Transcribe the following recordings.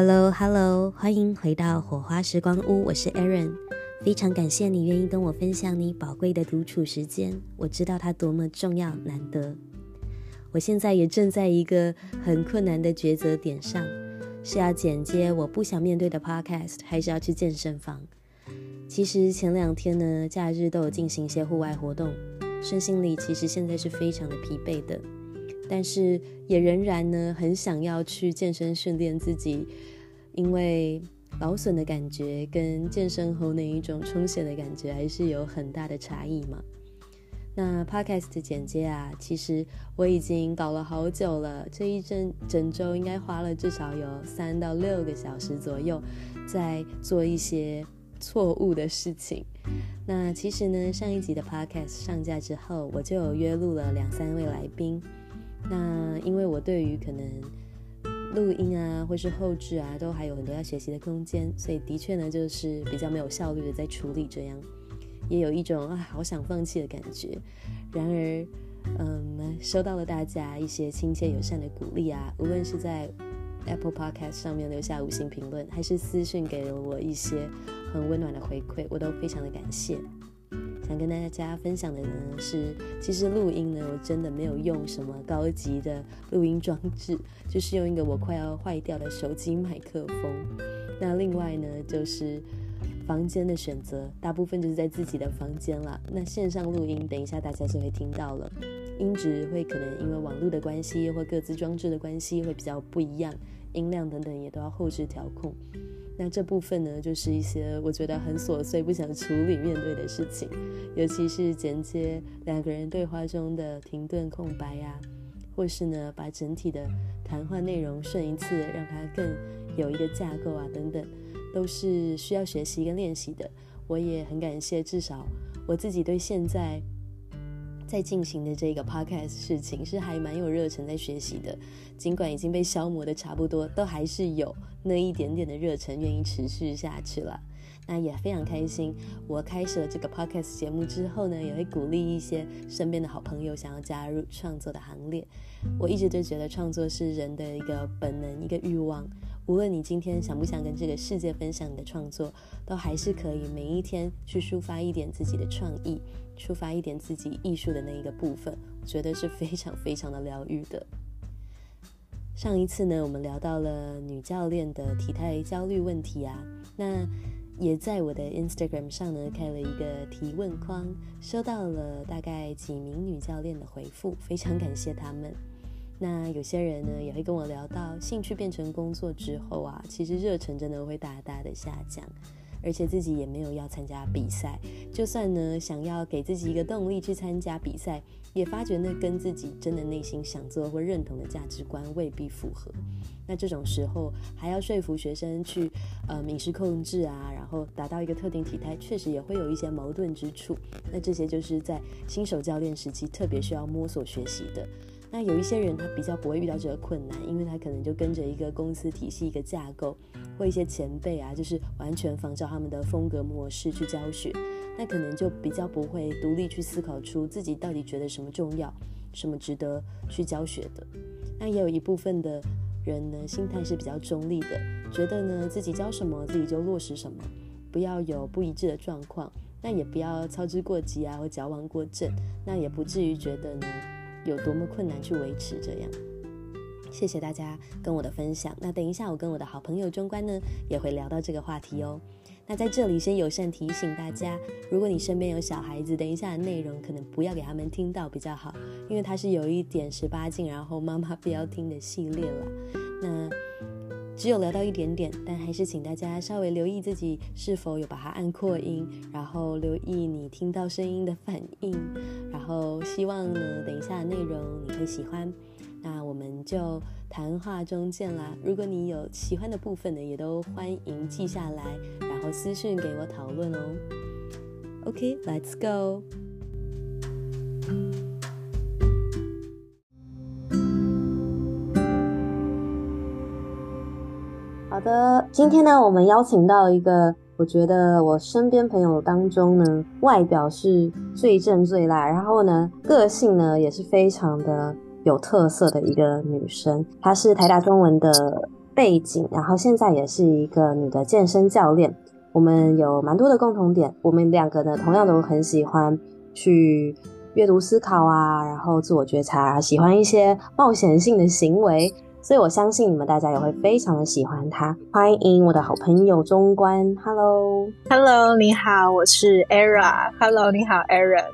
Hello Hello，欢迎回到火花时光屋，我是 Erin，非常感谢你愿意跟我分享你宝贵的独处时间，我知道它多么重要难得。我现在也正在一个很困难的抉择点上，是要剪接我不想面对的 Podcast，还是要去健身房？其实前两天呢，假日都有进行一些户外活动，身心里其实现在是非常的疲惫的。但是也仍然呢，很想要去健身训练自己，因为劳损的感觉跟健身后那一种充血的感觉还是有很大的差异嘛。那 Podcast 的剪接啊，其实我已经搞了好久了，这一整整周应该花了至少有三到六个小时左右，在做一些错误的事情。那其实呢，上一集的 Podcast 上架之后，我就有约录了两三位来宾。那因为我对于可能录音啊，或是后制啊，都还有很多要学习的空间，所以的确呢，就是比较没有效率的在处理这样，也有一种啊好想放弃的感觉。然而，嗯，收到了大家一些亲切友善的鼓励啊，无论是在 Apple Podcast 上面留下五星评论，还是私讯给了我一些很温暖的回馈，我都非常的感谢。想跟大家分享的呢是，其实录音呢，我真的没有用什么高级的录音装置，就是用一个我快要坏掉的手机麦克风。那另外呢，就是房间的选择，大部分就是在自己的房间啦。那线上录音，等一下大家就会听到了，音质会可能因为网络的关系或各自装置的关系会比较不一样，音量等等也都要后置调控。那这部分呢，就是一些我觉得很琐碎、不想处理、面对的事情，尤其是剪接两个人对话中的停顿、空白呀、或是呢，把整体的谈话内容顺一次，让它更有一个架构啊，等等，都是需要学习跟练习的。我也很感谢，至少我自己对现在。在进行的这个 podcast 事情是还蛮有热忱在学习的，尽管已经被消磨的差不多，都还是有那一点点的热忱愿意持续下去了。那也非常开心，我开始了这个 podcast 节目之后呢，也会鼓励一些身边的好朋友想要加入创作的行列。我一直都觉得创作是人的一个本能，一个欲望。无论你今天想不想跟这个世界分享你的创作，都还是可以每一天去抒发一点自己的创意，触发一点自己艺术的那一个部分，我觉得是非常非常的疗愈的。上一次呢，我们聊到了女教练的体态焦虑问题啊，那也在我的 Instagram 上呢开了一个提问框，收到了大概几名女教练的回复，非常感谢他们。那有些人呢也会跟我聊到，兴趣变成工作之后啊，其实热忱真的会大大的下降，而且自己也没有要参加比赛，就算呢想要给自己一个动力去参加比赛，也发觉那跟自己真的内心想做或认同的价值观未必符合。那这种时候还要说服学生去呃饮食控制啊，然后达到一个特定体态，确实也会有一些矛盾之处。那这些就是在新手教练时期特别需要摸索学习的。那有一些人他比较不会遇到这个困难，因为他可能就跟着一个公司体系、一个架构，或一些前辈啊，就是完全仿照他们的风格模式去教学，那可能就比较不会独立去思考出自己到底觉得什么重要，什么值得去教学的。那也有一部分的人呢，心态是比较中立的，觉得呢自己教什么自己就落实什么，不要有不一致的状况，那也不要操之过急啊，或矫枉过正，那也不至于觉得呢。有多么困难去维持这样？谢谢大家跟我的分享。那等一下我跟我的好朋友中观呢也会聊到这个话题哦。那在这里先友善提醒大家，如果你身边有小孩子，等一下的内容可能不要给他们听到比较好，因为它是有一点十八禁，然后妈妈不要听的系列了。那只有聊到一点点，但还是请大家稍微留意自己是否有把它按扩音，然后留意你听到声音的反应，然后希望呢，等一下的内容你会喜欢。那我们就谈话中见啦！如果你有喜欢的部分呢，也都欢迎记下来，然后私讯给我讨论哦。OK，let's go。好的，今天呢，我们邀请到一个，我觉得我身边朋友当中呢，外表是最正最辣，然后呢，个性呢也是非常的有特色的一个女生。她是台大中文的背景，然后现在也是一个女的健身教练。我们有蛮多的共同点，我们两个呢，同样都很喜欢去阅读、思考啊，然后自我觉察，喜欢一些冒险性的行为，所以我相信你们大家也会非常的喜欢他。欢迎我的好朋友中观，Hello，Hello，你好，我是 Era，Hello，你好，Aaron，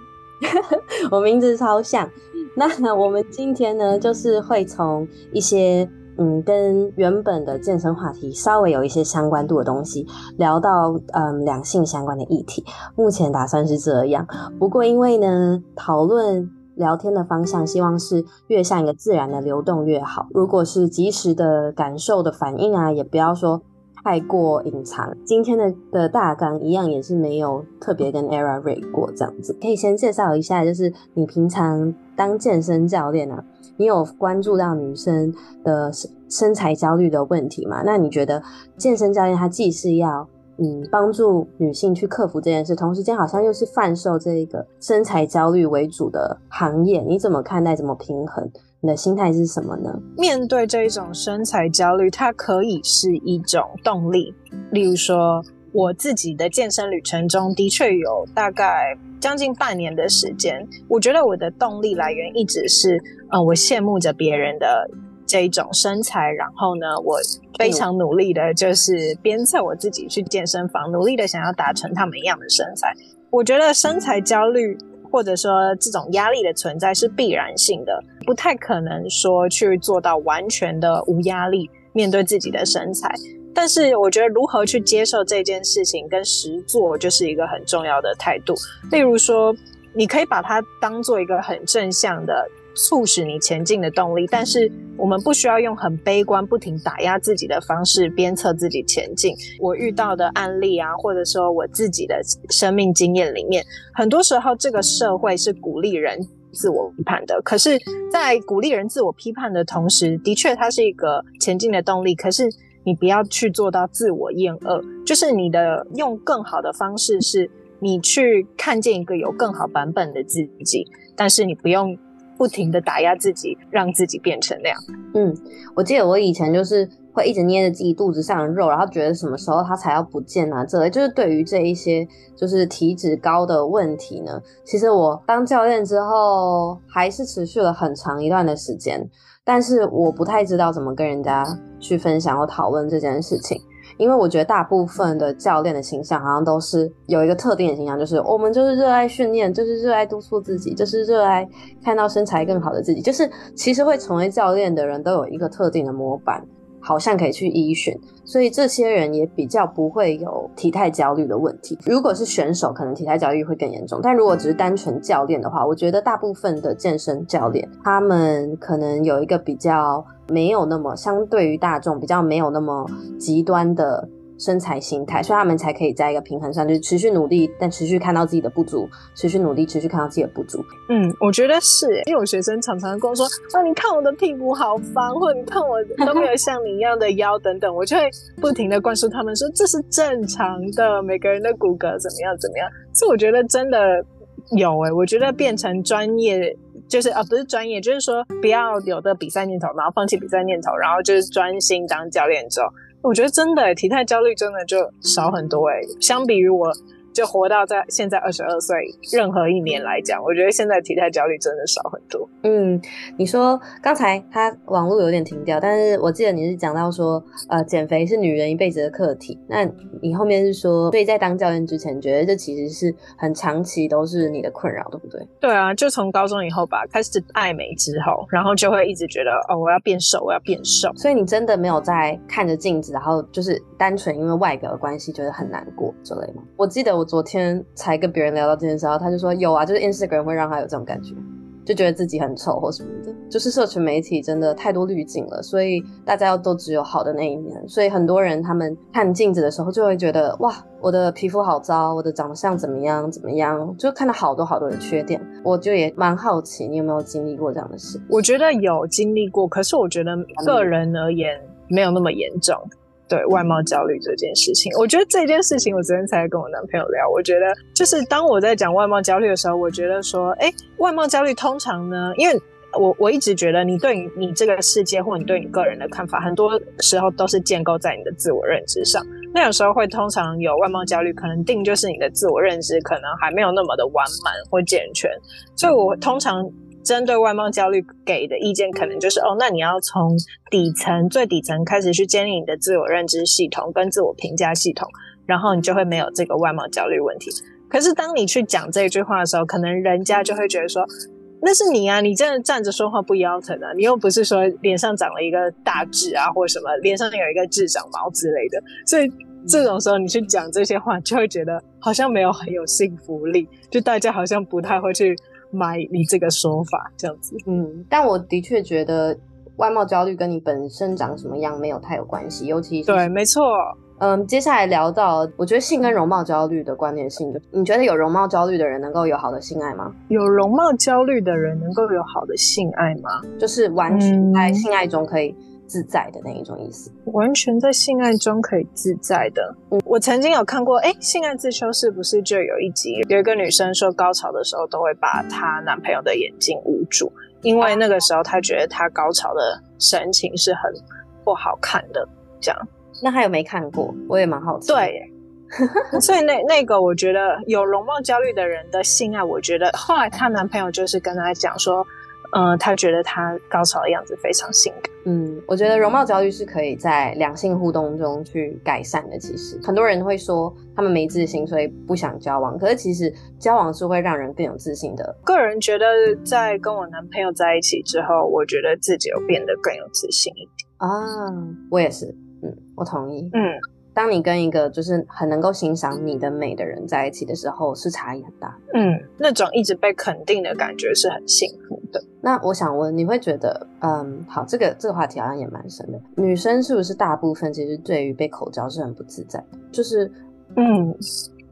我名字超像。那我们今天呢，就是会从一些。嗯，跟原本的健身话题稍微有一些相关度的东西，聊到嗯两性相关的议题。目前打算是这样，不过因为呢，讨论聊天的方向，希望是越像一个自然的流动越好。如果是即时的感受的反应啊，也不要说太过隐藏。今天的的大纲一样也是没有特别跟 Era rate 过这样子，可以先介绍一下，就是你平常当健身教练啊。你有关注到女生的身身材焦虑的问题吗？那你觉得健身教练他既是要嗯帮助女性去克服这件事，同时间好像又是贩售这一个身材焦虑为主的行业，你怎么看待？怎么平衡？你的心态是什么呢？面对这一种身材焦虑，它可以是一种动力。例如说，我自己的健身旅程中的确有大概将近半年的时间，我觉得我的动力来源一直是。呃，我羡慕着别人的这一种身材，然后呢，我非常努力的，就是鞭策我自己去健身房，努力的想要达成他们一样的身材。我觉得身材焦虑或者说这种压力的存在是必然性的，不太可能说去做到完全的无压力面对自己的身材。但是我觉得如何去接受这件事情跟实做，就是一个很重要的态度。例如说，你可以把它当做一个很正向的。促使你前进的动力，但是我们不需要用很悲观、不停打压自己的方式鞭策自己前进。我遇到的案例啊，或者说我自己的生命经验里面，很多时候这个社会是鼓励人自我批判的。可是，在鼓励人自我批判的同时，的确它是一个前进的动力。可是你不要去做到自我厌恶，就是你的用更好的方式，是你去看见一个有更好版本的自己，但是你不用。不停的打压自己，让自己变成那样。嗯，我记得我以前就是会一直捏着自己肚子上的肉，然后觉得什么时候它才要不见啊？这类就是对于这一些就是体脂高的问题呢，其实我当教练之后还是持续了很长一段的时间，但是我不太知道怎么跟人家去分享或讨论这件事情。因为我觉得大部分的教练的形象好像都是有一个特定的形象，就是我们就是热爱训练，就是热爱督促自己，就是热爱看到身材更好的自己。就是其实会成为教练的人都有一个特定的模板，好像可以去依循，所以这些人也比较不会有体态焦虑的问题。如果是选手，可能体态焦虑会更严重。但如果只是单纯教练的话，我觉得大部分的健身教练他们可能有一个比较。没有那么相对于大众比较没有那么极端的身材心态，所以他们才可以在一个平衡上，就是持续努力，但持续看到自己的不足，持续努力，持续看到自己的不足。嗯，我觉得是，因为我学生常常跟我说，啊，你看我的屁股好方，或者你看我都没有 像你一样的腰等等，我就会不停的灌输他们说，这是正常的，每个人的骨骼怎么样怎么样。所以我觉得真的有诶、欸，我觉得变成专业。就是啊，不是专业，就是说不要有的比赛念头，然后放弃比赛念头，然后就是专心当教练之后，我觉得真的体态焦虑真的就少很多诶，相比于我。就活到在现在二十二岁，任何一年来讲，我觉得现在体态焦虑真的少很多。嗯，你说刚才他网络有点停掉，但是我记得你是讲到说，呃，减肥是女人一辈子的课题。那你后面是说，所以在当教练之前，觉得这其实是很长期都是你的困扰，对不对？对啊，就从高中以后吧，开始爱美之后，然后就会一直觉得，哦，我要变瘦，我要变瘦。所以你真的没有在看着镜子，然后就是单纯因为外表的关系觉得很难过之类吗？我记得我。昨天才跟别人聊到这件事，他就说有啊，就是 Instagram 会让他有这种感觉，就觉得自己很丑或什么的。就是社群媒体真的太多滤镜了，所以大家要都只有好的那一面。所以很多人他们看镜子的时候就会觉得哇，我的皮肤好糟，我的长相怎么样怎么样，就看到好多好多的缺点。我就也蛮好奇，你有没有经历过这样的事？我觉得有经历过，可是我觉得个人而言没有那么严重。对外貌焦虑这件事情，我觉得这件事情我昨天才跟我男朋友聊。我觉得就是当我在讲外貌焦虑的时候，我觉得说，哎，外貌焦虑通常呢，因为我我一直觉得，你对你你这个世界或你对你个人的看法，很多时候都是建构在你的自我认知上。那有时候会通常有外貌焦虑，可能定就是你的自我认知可能还没有那么的完满或健全。所以我通常针对外貌焦虑给的意见，可能就是哦，那你要从底层最底层开始去建立你的自我认知系统跟自我评价系统，然后你就会没有这个外貌焦虑问题。可是当你去讲这句话的时候，可能人家就会觉得说。那是你啊，你真的站着说话不腰疼啊！你又不是说脸上长了一个大痣啊，或者什么脸上有一个痣长毛之类的，所以这种时候你去讲这些话，就会觉得好像没有很有信服力，就大家好像不太会去买你这个说法这样子。嗯，但我的确觉得外貌焦虑跟你本身长什么样没有太有关系，尤其是对，没错。嗯，接下来聊到，我觉得性跟容貌焦虑的关联性，就你觉得有容貌焦虑的人能够有好的性爱吗？有容貌焦虑的人能够有好的性爱吗？就是完全在性爱中可以自在的那一种意思。嗯、完全在性爱中可以自在的。嗯，我曾经有看过，哎，性爱自修是不是就有一集有一个女生说，高潮的时候都会把她男朋友的眼睛捂住，因为那个时候她觉得她高潮的神情是很不好看的，这样。那还有没看过？我也蛮好奇。对，所以那那个我觉得有容貌焦虑的人的性爱，我觉得后来她男朋友就是跟她讲说，嗯、呃，他觉得他高潮的样子非常性感。嗯，我觉得容貌焦虑是可以在两性互动中去改善的。其实很多人会说他们没自信，所以不想交往。可是其实交往是会让人更有自信的。个人觉得在跟我男朋友在一起之后，我觉得自己有变得更有自信一点。啊，我也是。嗯，我同意。嗯，当你跟一个就是很能够欣赏你的美的人在一起的时候，是差异很大。嗯，那种一直被肯定的感觉是很幸福的。那我想问，你会觉得，嗯，好，这个这个话题好像也蛮深的。女生是不是大部分其实对于被口交是很不自在？就是，嗯。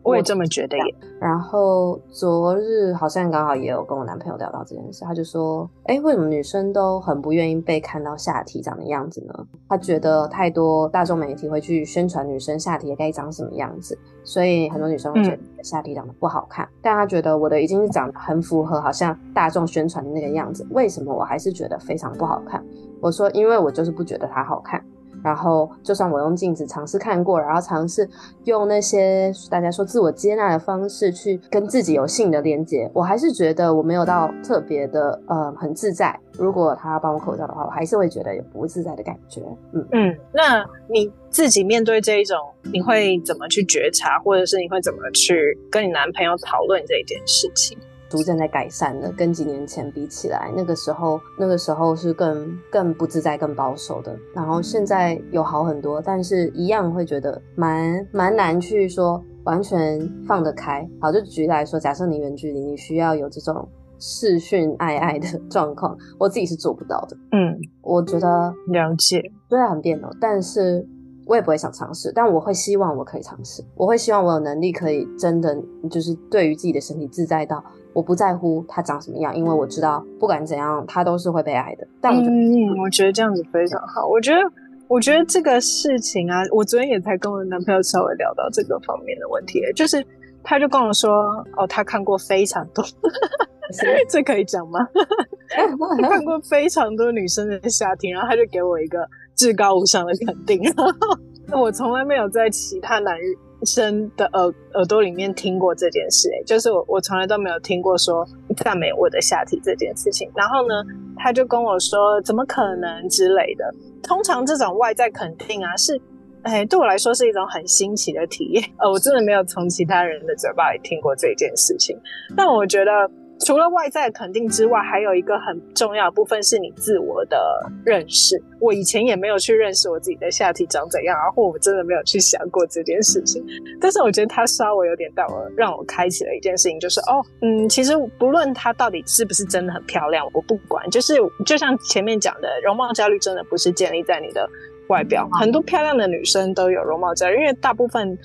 我也这么觉得耶。然后昨日好像刚好也有跟我男朋友聊到这件事，他就说：“哎，为什么女生都很不愿意被看到下体长的样子呢？他觉得太多大众媒体会去宣传女生下体该长什么样子，所以很多女生会觉得下体长得不好看。嗯。但他觉得我的已经是长得很符合好像大众宣传的那个样子，为什么我还是觉得非常不好看？我说：因为我就是不觉得它好看。”然后，就算我用镜子尝试看过，然后尝试用那些大家说自我接纳的方式去跟自己有性的连接，我还是觉得我没有到特别的呃很自在。如果他帮我口罩的话，我还是会觉得有不自在的感觉。嗯嗯，那你自己面对这一种，你会怎么去觉察，或者是你会怎么去跟你男朋友讨论这一件事情？逐渐在改善的，跟几年前比起来，那个时候那个时候是更更不自在、更保守的。然后现在有好很多，但是一样会觉得蛮蛮难去说完全放得开。好，就举例来说，假设你远距离，你需要有这种视讯爱爱的 状况，我自己是做不到的。嗯，我觉得了解，虽然很别扭，但是我也不会想尝试。但我会希望我可以尝试，我会希望我有能力可以真的就是对于自己的身体自在到。我不在乎他长什么样，因为我知道不管怎样，他都是会被爱的。但我觉得，嗯，我觉得这样子非常好。我觉得，我觉得这个事情啊，我昨天也才跟我男朋友稍微聊到这个方面的问题，就是他就跟我说，哦，他看过非常多，这可以讲吗？他看过非常多女生的夏天，然后他就给我一个至高无上的肯定。我从来没有在其他男。生的耳耳朵里面听过这件事，欸，就是我我从来都没有听过说赞美我的下体这件事情。然后呢，他就跟我说怎么可能之类的。通常这种外在肯定啊，是哎对我来说是一种很新奇的体验。呃，我真的没有从其他人的嘴巴里听过这件事情。但我觉得。除了外在肯定之外，还有一个很重要的部分是你自我的认识。我以前也没有去认识我自己的下体长怎样，然后我真的没有去想过这件事情。但是我觉得它稍微有点到了，让我开启了一件事情，就是哦，嗯，其实不论它到底是不是真的很漂亮，我不管。就是就像前面讲的，容貌焦虑真的不是建立在你的外表。很多漂亮的女生都有容貌焦虑，因为大部分。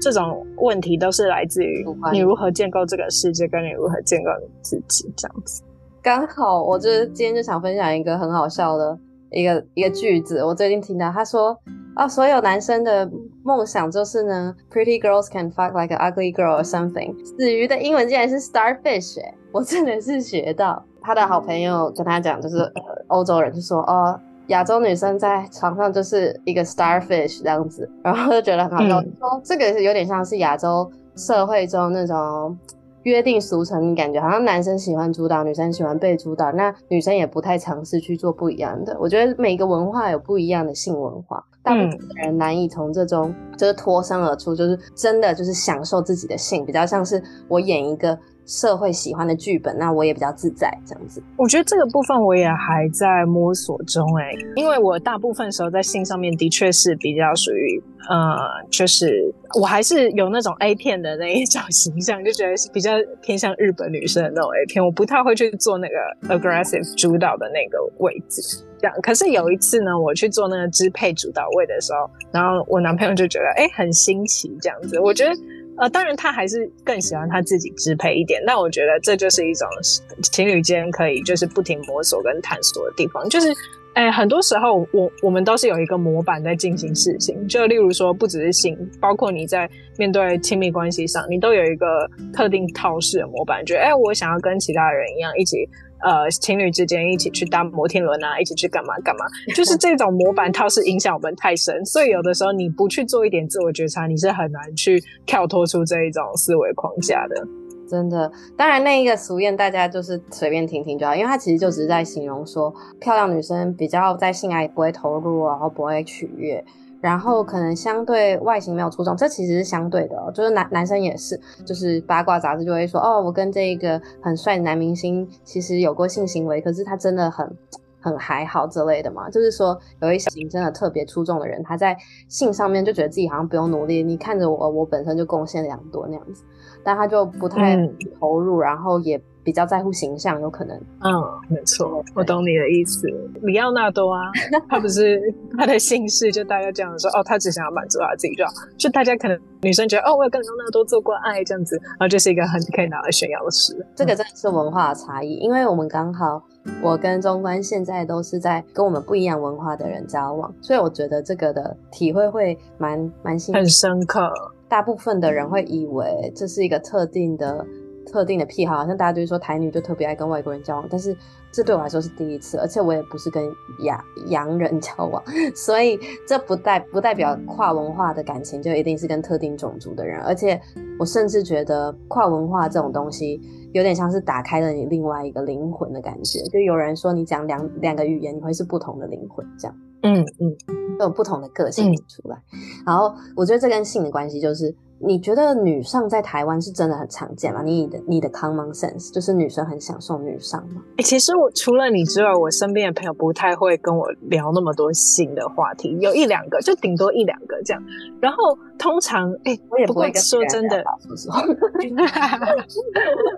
这种问题都是来自于你如何建构这个世界，跟你如何建构你自己这样子。刚好，我就是今天就想分享一个很好笑的一个一个句子。我最近听到他说啊，所有男生的梦想就是呢，Pretty girls can fuck like an ugly girl or something。死鱼的英文竟然是 starfish，欸，我真的是学到他的好朋友跟他讲，就是呃欧洲人就说哦，亚洲女生在床上就是一个 starfish 这样子，然后就觉得很好笑，嗯、说这个是有点像是亚洲社会中那种。约定俗成，的感觉好像男生喜欢主导，女生喜欢被主导，那女生也不太尝试去做不一样的。我觉得每个文化有不一样的性文化，大部分的人难以从这种就是脱身而出，就是真的就是享受自己的性，比较像是我演一个。社会喜欢的剧本，那我也比较自在这样子。我觉得这个部分我也还在摸索中哎，因为我大部分时候在性上面的确是比较属于呃，就是我还是有那种 A 片的那一种形象，就觉得是比较偏向日本女生的那种 A 片，我不太会去做那个 aggressive 主导的那个位置。这样，可是有一次呢，我去做那个支配主导位的时候，然后我男朋友就觉得哎，很新奇这样子，我觉得。呃，当然他还是更喜欢他自己支配一点，那我觉得这就是一种情侣间可以就是不停摸索跟探索的地方。就是，哎，很多时候我我们都是有一个模板在进行事情，就例如说不只是性，包括你在面对亲密关系上，你都有一个特定套式的模板，觉得哎，我想要跟其他人一样一起。呃，情侣之间一起去搭摩天轮啊，一起去干嘛干嘛，就是这种模板套是影响我们太深，所以有的时候你不去做一点自我觉察，你是很难去跳脱出这一种思维框架的。真的，当然那一个俗谚大家就是随便听听就好，因为它其实就只是在形容说漂亮女生比较在性爱不会投入，然后不会取悦。然后可能相对外形没有出众，这其实是相对的哦，就是男男生也是，就是八卦杂志就会说，哦，我跟这个很帅的男明星其实有过性行为，可是他真的很很还好之类的嘛，就是说有一些型真的特别出众的人，他在性上面就觉得自己好像不用努力，你看着我，我本身就贡献良多那样子，但他就不太投入，嗯、然后也。比较在乎形象，有可能。嗯，没错，我懂你的意思。里奥纳多啊，他不是他的姓氏，就大家这样说哦，他只想要满足他自己就好。就大家可能女生觉得哦，我有跟里奥纳多做过爱这样子，然后就是一个很可以拿来炫耀的事。这个真的是文化的差异，因为我们刚好我跟中观现在都是在跟我们不一样文化的人交往，所以我觉得这个的体会会蛮蛮新，很深刻。大部分的人会以为这是一个特定的。特定的癖好，好像大家就是说台女就特别爱跟外国人交往，但是这对我来说是第一次，而且我也不是跟亚洋人交往，所以这不代不代表跨文化的感情就一定是跟特定种族的人，而且我甚至觉得跨文化这种东西有点像是打开了你另外一个灵魂的感觉，就有人说你讲两两个语言，你会是不同的灵魂，这样，嗯嗯，都有不同的个性出来，嗯、然后我觉得这跟性的关系就是。你觉得女上在台湾是真的很常见吗？你的你的 common sense 就是女生很享受女上吗？欸，其实我除了你之外，我身边的朋友不太会跟我聊那么多性的话题，有一两个，就顶多一两个这样。然后通常，哎、欸，我也不会说真的，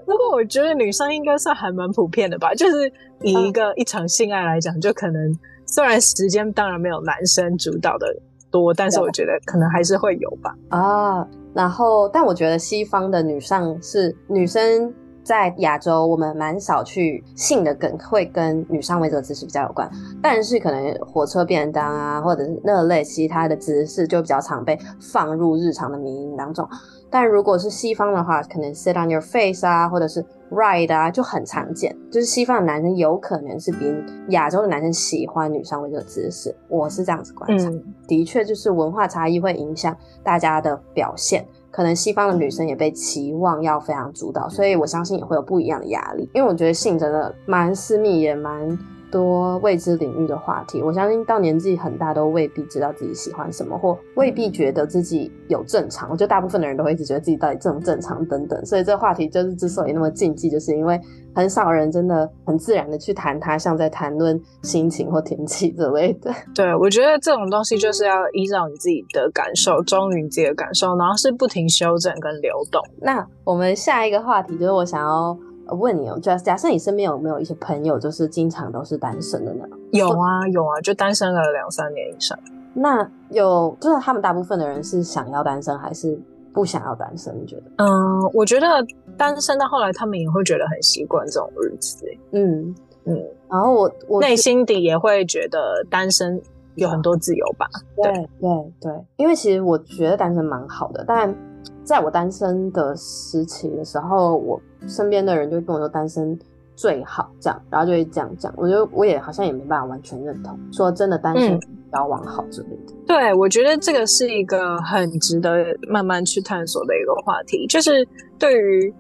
不过我觉得女生应该算还蛮普遍的吧，就是以一个一场性爱来讲，就可能虽然时间当然没有男生主导的多，但是我觉得可能还是会有吧。啊。然后，但我觉得西方的女上是女生在亚洲，我们蛮少去性的梗会跟女上位这个姿势比较有关。但是可能火车便当啊，或者是那类其他的姿势就比较常被放入日常的迷因当中。但如果是西方的话，可能 sit on your face 啊，或者是 ride 啊，就很常见。就是西方的男生有可能是比亚洲的男生喜欢女上位这个姿势。我是这样子观察，嗯、的确就是文化差异会影响大家的表现。可能西方的女生也被期望要非常主导，所以我相信也会有不一样的压力。因为我觉得性真的蛮私密，也蛮。多未知领域的话题，我相信到年纪很大都未必知道自己喜欢什么，或未必觉得自己有正常。我觉得大部分的人都会一直觉得自己到底正不正常等等，所以这个话题就是之所以那么禁忌，就是因为很少人真的很自然的去谈它，像在谈论心情或天气之类的。对，我觉得这种东西就是要依照你自己的感受，忠于你自己的感受，然后是不停修正跟流动。那我们下一个话题就是我想要。我问你哦，假假设你身边有没有一些朋友，就是经常都是单身的呢？有啊，有啊，就单身了两三年以上。那有，就是他们大部分的人是想要单身，还是不想要单身？你觉得？嗯，我觉得单身到后来，他们也会觉得很习惯这种日子。嗯嗯，然后我我内心底也会觉得单身有很多自由吧。对对对，因为其实我觉得单身蛮好的，但。在我单身的时期的时候，我身边的人就跟我说单身最好这样，然后就会这样讲。我觉得我也好像也没办法完全认同，说真的单身交往好之类的。嗯、对，我觉得这个是一个很值得慢慢去探索的一个话题，就是对于。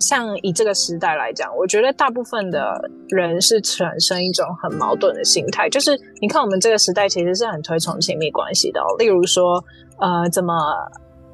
像以这个时代来讲，我觉得大部分的人是产生一种很矛盾的心态，就是你看我们这个时代其实是很推崇亲密关系的哦，例如说，呃，怎么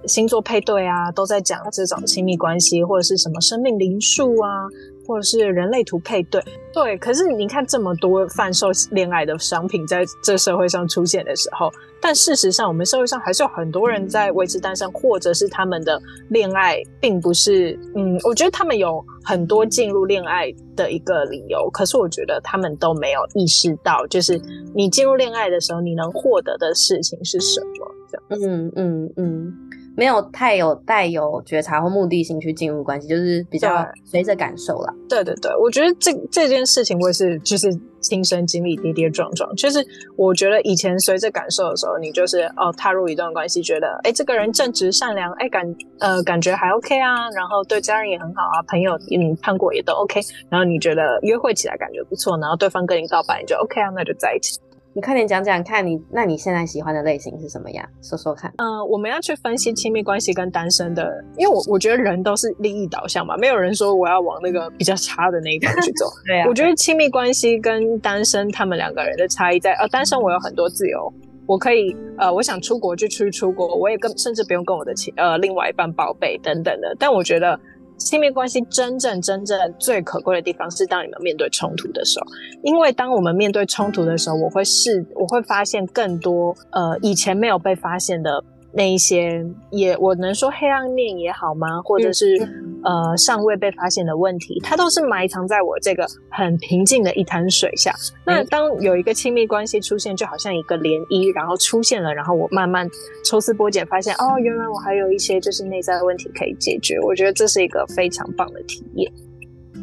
星座配对啊，都在讲这种亲密关系，或者是什么生命灵数啊。或者是人类图配对，对，可是你看这么多贩售恋爱的商品在这社会上出现的时候，但事实上我们社会上还是有很多人在维持单身，或者是他们的恋爱并不是，嗯，我觉得他们有很多进入恋爱的一个理由，可是我觉得他们都没有意识到，就是你进入恋爱的时候，你能获得的事情是什么？这样，嗯嗯嗯。没有太有带有觉察或目的性去进入关系，就是比较随着感受啦。对对对，我觉得这这件事情我也是就是亲身经历跌跌撞撞。就是我觉得以前随着感受的时候，你就是哦踏入一段关系，觉得哎这个人正直善良，哎感呃感觉还 OK 啊，然后对家人也很好啊，朋友嗯看过也都 OK，然后你觉得约会起来感觉不错，然后对方跟你告白，你就 OK 啊，那就在一起。你快点讲讲看你，那你现在喜欢的类型是什么呀？说说看。嗯、呃，我们要去分析亲密关系跟单身的，因为我我觉得人都是利益导向嘛，没有人说我要往那个比较差的那一方去走。对啊。我觉得亲密关系跟单身他们两个人的差异在，呃，单身我有很多自由，我可以呃，我想出国就出去出国，我也跟甚至不用跟我的亲呃另外一半报备等等的。但我觉得。亲密关系真正真正最可贵的地方是当你们面对冲突的时候，因为当我们面对冲突的时候，我会是我会发现更多呃以前没有被发现的。那一些也，我能说黑暗面也好吗？或者是、嗯、呃尚未被发现的问题，它都是埋藏在我这个很平静的一滩水下。嗯、那当有一个亲密关系出现，就好像一个涟漪，然后出现了，然后我慢慢抽丝剥茧，发现哦，原来我还有一些就是内在的问题可以解决。我觉得这是一个非常棒的体验。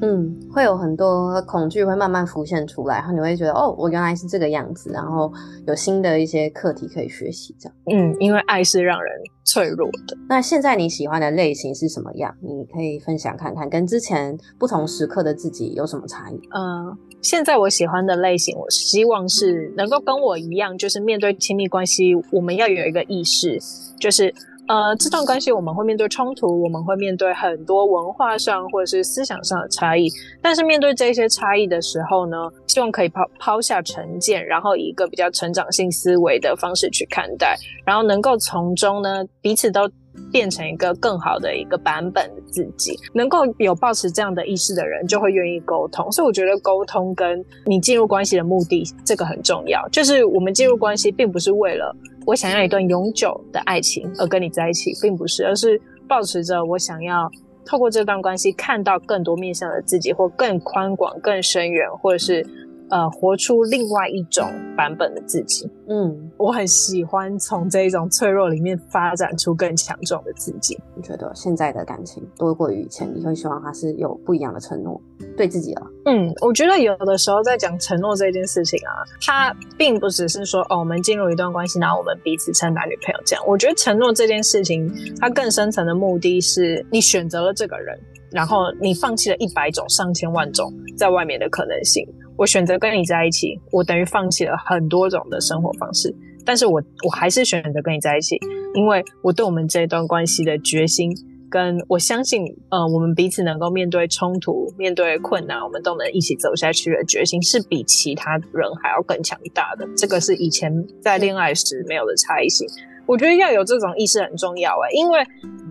嗯，会有很多恐惧会慢慢浮现出来，然后你会觉得哦，我原来是这个样子，然后有新的一些课题可以学习，这样。嗯，因为爱是让人脆弱的。那现在你喜欢的类型是什么样？你可以分享看看，跟之前不同时刻的自己有什么差异？嗯，现在我喜欢的类型，我希望是能够跟我一样，就是面对亲密关系，我们要有一个意识，就是。呃，这段关系我们会面对冲突，我们会面对很多文化上或者是思想上的差异。但是面对这些差异的时候呢，希望可以抛抛下成见，然后以一个比较成长性思维的方式去看待，然后能够从中呢彼此都变成一个更好的一个版本的自己。能够有保持这样的意识的人，就会愿意沟通。所以我觉得沟通跟你进入关系的目的，这个很重要。就是我们进入关系，并不是为了。我想要一段永久的爱情而跟你在一起，并不是，而是保持着我想要透过这段关系看到更多面向的自己，或更宽广、更深远，或者是。呃，活出另外一种版本的自己。嗯，我很喜欢从这一种脆弱里面发展出更强壮的自己。你觉得现在的感情多过于以前，你会希望他是有不一样的承诺对自己了？嗯，我觉得有的时候在讲承诺这件事情啊，它并不只是说哦，我们进入一段关系，然后我们彼此称男女朋友这样。我觉得承诺这件事情，它更深层的目的是你选择了这个人，然后你放弃了一百种、上千万种在外面的可能性。我选择跟你在一起，我等于放弃了很多种的生活方式，但是我我还是选择跟你在一起，因为我对我们这段关系的决心，跟我相信，呃，我们彼此能够面对冲突、面对困难，我们都能一起走下去的决心，是比其他人还要更强大的。这个是以前在恋爱时没有的差异性。我觉得要有这种意识很重要诶，因为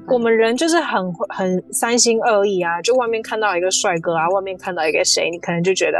我们人就是很很三心二意啊，就外面看到一个帅哥啊，外面看到一个谁，你可能就觉得。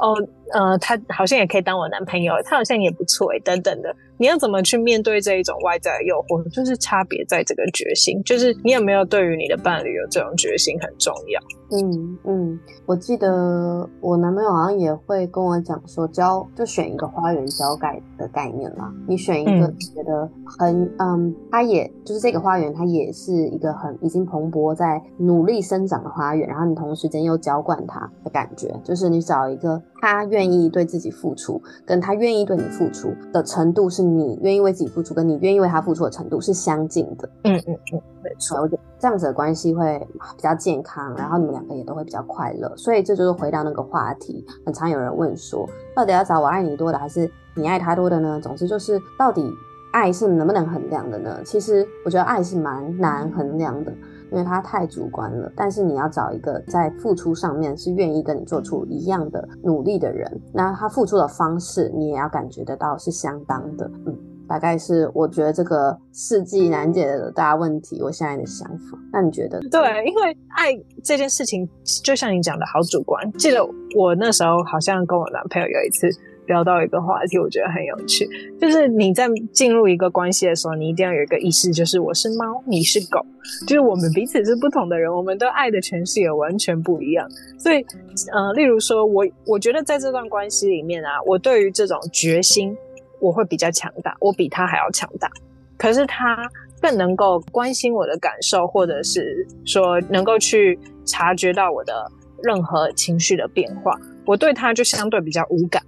哦，呃，他好像也可以当我男朋友，他好像也不错诶，等等的。你要怎么去面对这一种外在的诱惑？就是差别在这个决心，就是你有没有对于你的伴侣有这种决心很重要。嗯嗯，我记得我男朋友好像也会跟我讲说，交就选一个花园交盖的概念啦。你选一个觉得很嗯，嗯，他也就是这个花园，它也是一个很已经蓬勃在努力生长的花园，然后你同时间又浇灌它的感觉，就是你找一个他愿意对自己付出，跟他愿意对你付出的程度是。你愿意为自己付出，跟你愿意为他付出的程度是相近的。嗯嗯嗯，没错。我觉得这样子的关系会比较健康，然后你们两个也都会比较快乐。所以这就是回到那个话题，很常有人问说，到底要找我爱你多的，还是你爱他多的呢？总之就是到底。爱是能不能衡量的呢？其实我觉得爱是蛮难衡量的，因为它太主观了。但是你要找一个在付出上面是愿意跟你做出一样的努力的人，那他付出的方式你也要感觉得到是相当的。嗯，大概是我觉得这个世纪难解的大问题，我现在的想法。那你觉得？对，因为爱这件事情，就像你讲的好主观。记得我那时候好像跟我男朋友有一次。聊到一个话题，我觉得很有趣，就是你在进入一个关系的时候，你一定要有一个意识，就是我是猫，你是狗，就是我们彼此是不同的人，我们对爱的诠释也完全不一样。所以，呃，例如说我，我觉得在这段关系里面啊，我对于这种决心，我会比较强大，我比他还要强大。可是他更能够关心我的感受，或者是说能够去察觉到我的任何情绪的变化，我对他就相对比较无感。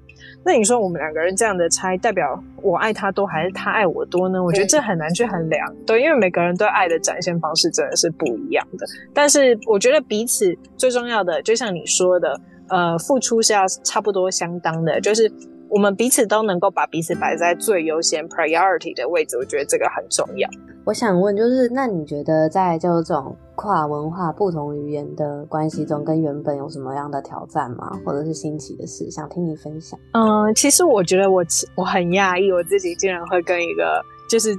那你说我们两个人这样的差，代表我爱他多还是他爱我多呢？我觉得这很难去衡量，对，因为每个人对爱的展现方式真的是不一样的。但是我觉得彼此最重要的，就像你说的，呃，付出是要差不多相当的，就是我们彼此都能够把彼此摆在最优先 priority 的位置，我觉得这个很重要。我想问，就是那你觉得在就这种跨文化、不同语言的关系中，跟原本有什么样的挑战吗？或者是新奇的事，想听你分享？嗯，其实我觉得我我很讶异，我自己竟然会跟一个。就是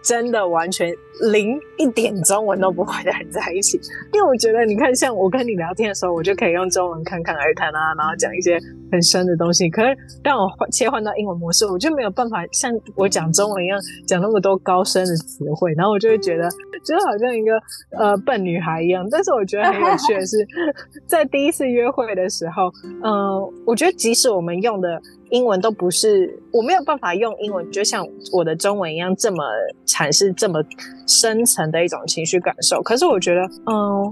真的完全零一点中文都不会的人在一起，因为我觉得你看，像我跟你聊天的时候，我就可以用中文侃侃而谈啊，然后讲一些很深的东西。可是当我切换到英文模式，我就没有办法像我讲中文一样讲那么多高深的词汇，然后我就会觉得，觉得好像一个呃笨女孩一样。但是我觉得很有趣的是，在第一次约会的时候，嗯、我觉得即使我们用的。英文都不是，我没有办法用英文，就像我的中文一样，这么阐释这么深层的一种情绪感受。可是我觉得，嗯，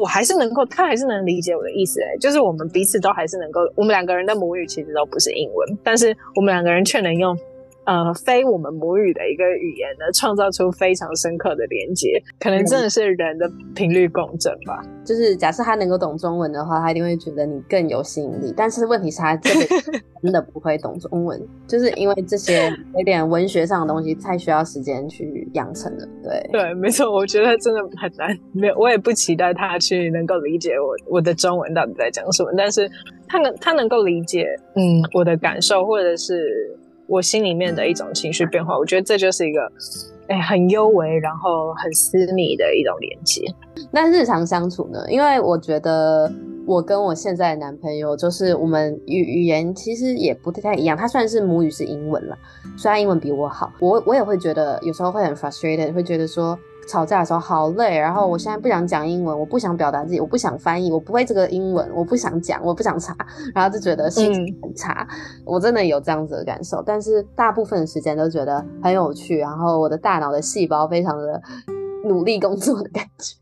我还是能够，他还是能理解我的意思。诶，就是我们彼此都还是能够，我们两个人的母语其实都不是英文，但是我们两个人却能用。呃，非我们母语的一个语言呢，创造出非常深刻的连接，可能真的是人的频率共振吧。嗯、就是假设他能够懂中文的话，他一定会觉得你更有吸引力。但是问题是，他这个 真的不会懂中文，就是因为这些有点文学上的东西，太需要时间去养成了。对对，没错，我觉得真的很难。没有，我也不期待他去能够理解我我的中文到底在讲什么，但是他能他能够理解，嗯，我的感受，或者是。我心里面的一种情绪变化，我觉得这就是一个，哎，很幽微，然后很私密的一种连接。那日常相处呢？因为我觉得我跟我现在的男朋友，就是我们语语言其实也不太一样。他算是母语是英文了，虽然英文比我好，我我也会觉得有时候会很 frustrated，会觉得说。吵架的时候好累，然后我现在不想讲英文，我不想表达自己，我不想翻译，我不会这个英文，我不想讲，我不想查，然后就觉得心情很差。嗯。我真的有这样子的感受，但是大部分的时间都觉得很有趣，然后我的大脑的细胞非常的努力工作的感觉。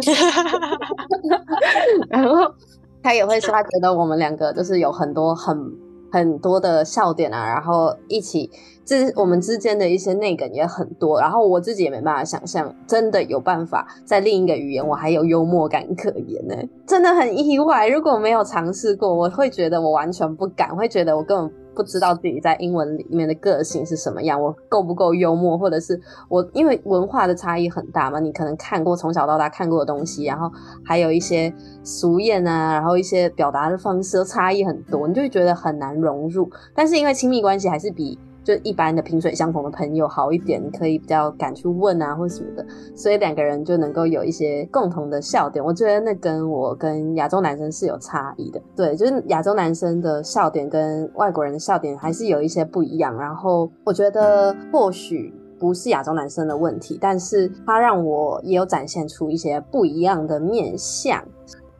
然后他也会说，他觉得我们两个就是有很多很。很多的笑点啊，然后一起，这我们之间的一些内梗也很多，然后我自己也没办法想象，真的有办法在另一个语言我还有幽默感可言呢，真的很意外。如果没有尝试过，我会觉得我完全不敢，会觉得我根本。不知道自己在英文里面的个性是什么样，我够不够幽默，或者是我因为文化的差异很大嘛，你可能看过从小到大看过的东西，然后还有一些俗谚啊，然后一些表达的方式都差异很多，你就会觉得很难融入。但是因为亲密关系还是比。就一般的萍水相逢的朋友好一点，你可以比较敢去问啊，或什么的，所以两个人就能够有一些共同的笑点。我觉得那跟我跟亚洲男生是有差异的，对，就是亚洲男生的笑点跟外国人的笑点还是有一些不一样。然后我觉得或许不是亚洲男生的问题，但是他让我也有展现出一些不一样的面相。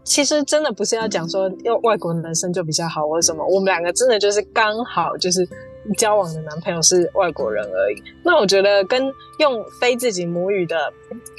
其实真的不是要讲说，要外国男生就比较好或什么，我们两个真的就是刚好就是。交往的男朋友是外国人而已。那我觉得跟用非自己母语的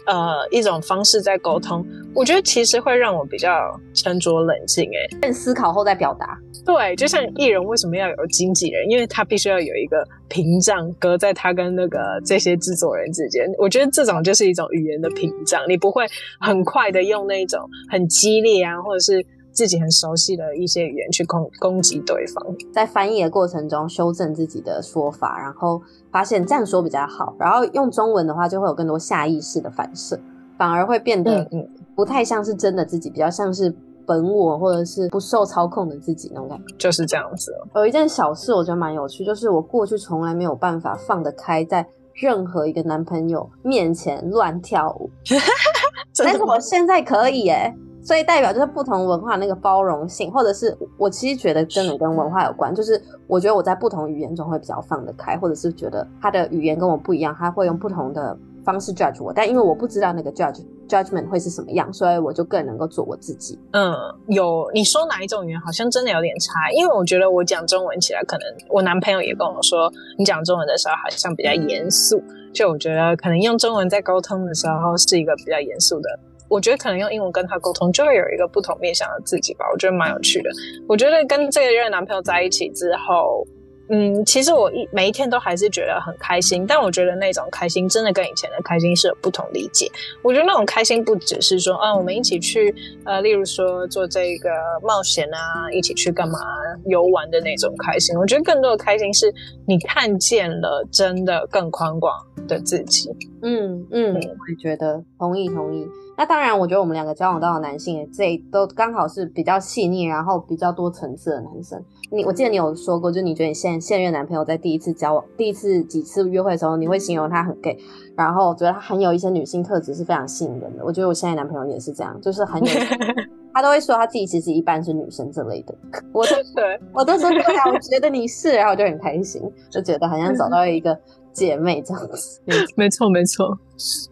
呃一种方式在沟通，我觉得其实会让我比较沉着冷静，哎，先思考后再表达。对，就像艺人为什么要有经纪人，因为他必须要有一个屏障隔在他跟那个这些制作人之间。我觉得这种就是一种语言的屏障，你不会很快的用那种很激烈啊，或者是。自己很熟悉的一些语言去攻攻击对方，在翻译的过程中修正自己的说法，然后发现这样说比较好，然后用中文的话就会有更多下意识的反射，反而会变得不太像是真的自己，比较像是本我或者是不受操控的自己那种感觉，就是这样子。有一件小事我觉得蛮有趣，就是我过去从来没有办法放得开，在任何一个男朋友面前乱跳舞，但是我现在可以耶。所以代表就是不同文化那个包容性，或者是我其实觉得真的跟文化有关，就是我觉得我在不同语言中会比较放得开，或者是觉得他的语言跟我不一样，他会用不同的方式 judge 我，但因为我不知道那个 judge judgment 会是什么样，所以我就更能够做我自己。嗯，有你说哪一种语言好像真的有点差，因为我觉得我讲中文起来，可能我男朋友也跟我说，你讲中文的时候好像比较严肃，就我觉得可能用中文在沟通的时候是一个比较严肃的。我觉得可能用英文跟他沟通，就会有一个不同面向的自己吧。我觉得蛮有趣的。我觉得跟这个任男朋友在一起之后，嗯，其实我一每一天都还是觉得很开心。但我觉得那种开心真的跟以前的开心是有不同理解。我觉得那种开心不只是说，啊，我们一起去，呃，例如说做这个冒险啊，一起去干嘛游玩的那种开心。我觉得更多的开心是你看见了真的更宽广的自己。嗯嗯，我也觉得，同意同意。那当然，我觉得我们两个交往到的男性，这都刚好是比较细腻，然后比较多层次的男生。你我记得你有说过，就你觉得你现现任男朋友在第一次交往、第一次几次约会的时候，你会形容他很 gay，然后我觉得他很有一些女性特质是非常吸引人的。我觉得我现在男朋友也是这样，就是很有，他都会说他自己其实一半是女生之类的。我都对，我都说对啊，我觉得你是，然后我就很开心，就觉得好像找到一个。姐妹这样子，没错没错，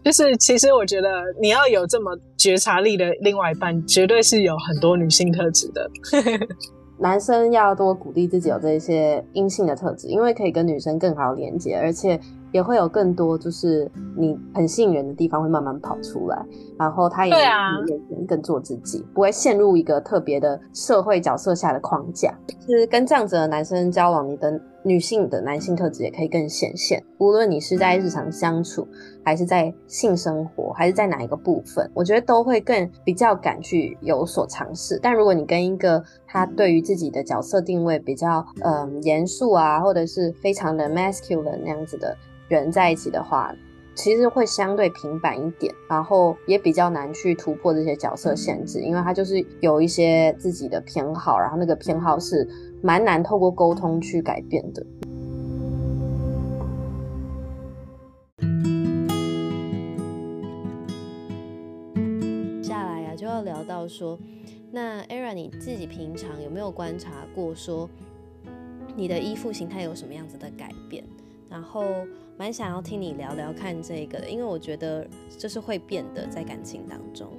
就是其实我觉得你要有这么觉察力的另外一半，绝对是有很多女性特质的。男生要多鼓励自己有这些阴性的特质，因为可以跟女生更好连接，而且。也会有更多，就是你很吸引人的地方会慢慢跑出来，然后他也能更做自己，不会陷入一个特别的社会角色下的框架。就是跟这样子的男生交往，你的女性的男性特质也可以更显现。无论你是在日常相处，还是在性生活，还是在哪一个部分，我觉得都会更比较敢去有所尝试。但如果你跟一个他对于自己的角色定位比较嗯严肃啊，或者是非常的 masculine 那样子的。人在一起的话，其实会相对平板一点，然后也比较难去突破这些角色限制，因为他就是有一些自己的偏好，然后那个偏好是蛮难透过沟通去改变的。说，那 Era 你自己平常有没有观察过，说你的依附形态有什么样子的改变？然后蛮想要听你聊聊看这个的，因为我觉得这是会变的，在感情当中。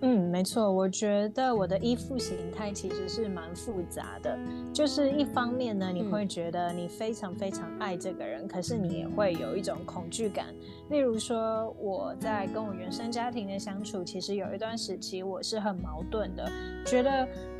嗯，没错，我觉得我的依附形态其实是蛮复杂的。就是一方面呢，你会觉得你非常非常爱这个人，嗯、可是你也会有一种恐惧感。例如说，我在跟我原生家庭的相处，其实有一段时期我是很矛盾的，觉得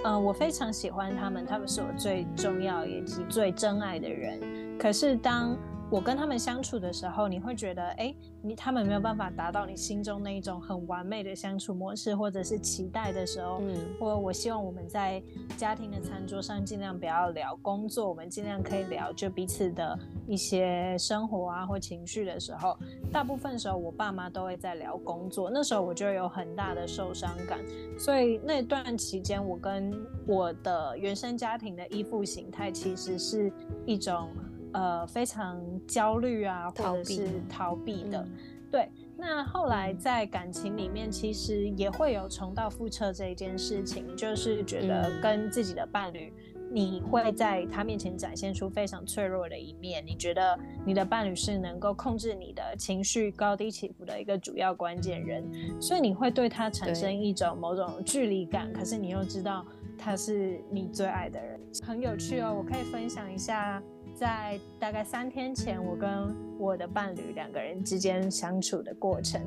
嗯、呃，我非常喜欢他们，他们是我最重要以及最真爱的人。可是当我跟他们相处的时候，你会觉得，哎，你他们没有办法达到你心中那一种很完美的相处模式，或者是期待的时候，嗯，或我希望我们在家庭的餐桌上尽量不要聊工作，我们尽量可以聊就彼此的一些生活啊或情绪的时候，大部分时候我爸妈都会在聊工作，那时候我就有很大的受伤感，所以那段期间我跟我的原生家庭的依附形态其实是一种。呃，非常焦虑啊，或者是逃避的，逃避，嗯，对。那后来在感情里面，其实也会有重蹈覆辙这一件事情，就是觉得跟自己的伴侣，你会在他面前展现出非常脆弱的一面，你觉得你的伴侣是能够控制你的情绪高低起伏的一个主要关键人，所以你会对他产生一种某种距离感，可是你又知道他是你最爱的人，很有趣哦。我可以分享一下。在大概三天前，我跟我的伴侣两个人之间相处的过程。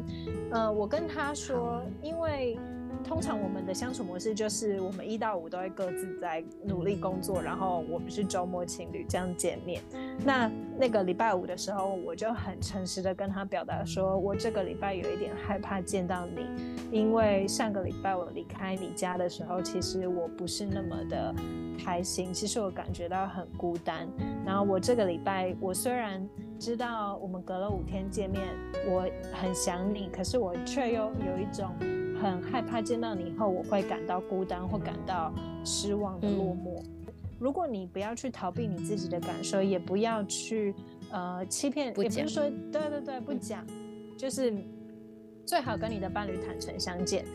呃，我跟他说，因为。通常我们的相处模式就是，我们一到五都会各自在努力工作，然后我们是周末情侣这样见面。那那个礼拜五的时候，我就很诚实的跟他表达说，我这个礼拜有一点害怕见到你，因为上个礼拜我离开你家的时候，其实我不是那么的开心，其实我感觉到很孤单。然后我这个礼拜，我虽然知道我们隔了五天见面，我很想你，可是我却又有一种。很害怕见到你以后，我会感到孤单或感到失望的落寞。嗯、如果你不要去逃避你自己的感受，也不要去呃欺骗，也不是说对对对不讲，就是最好跟你的伴侣坦诚相见。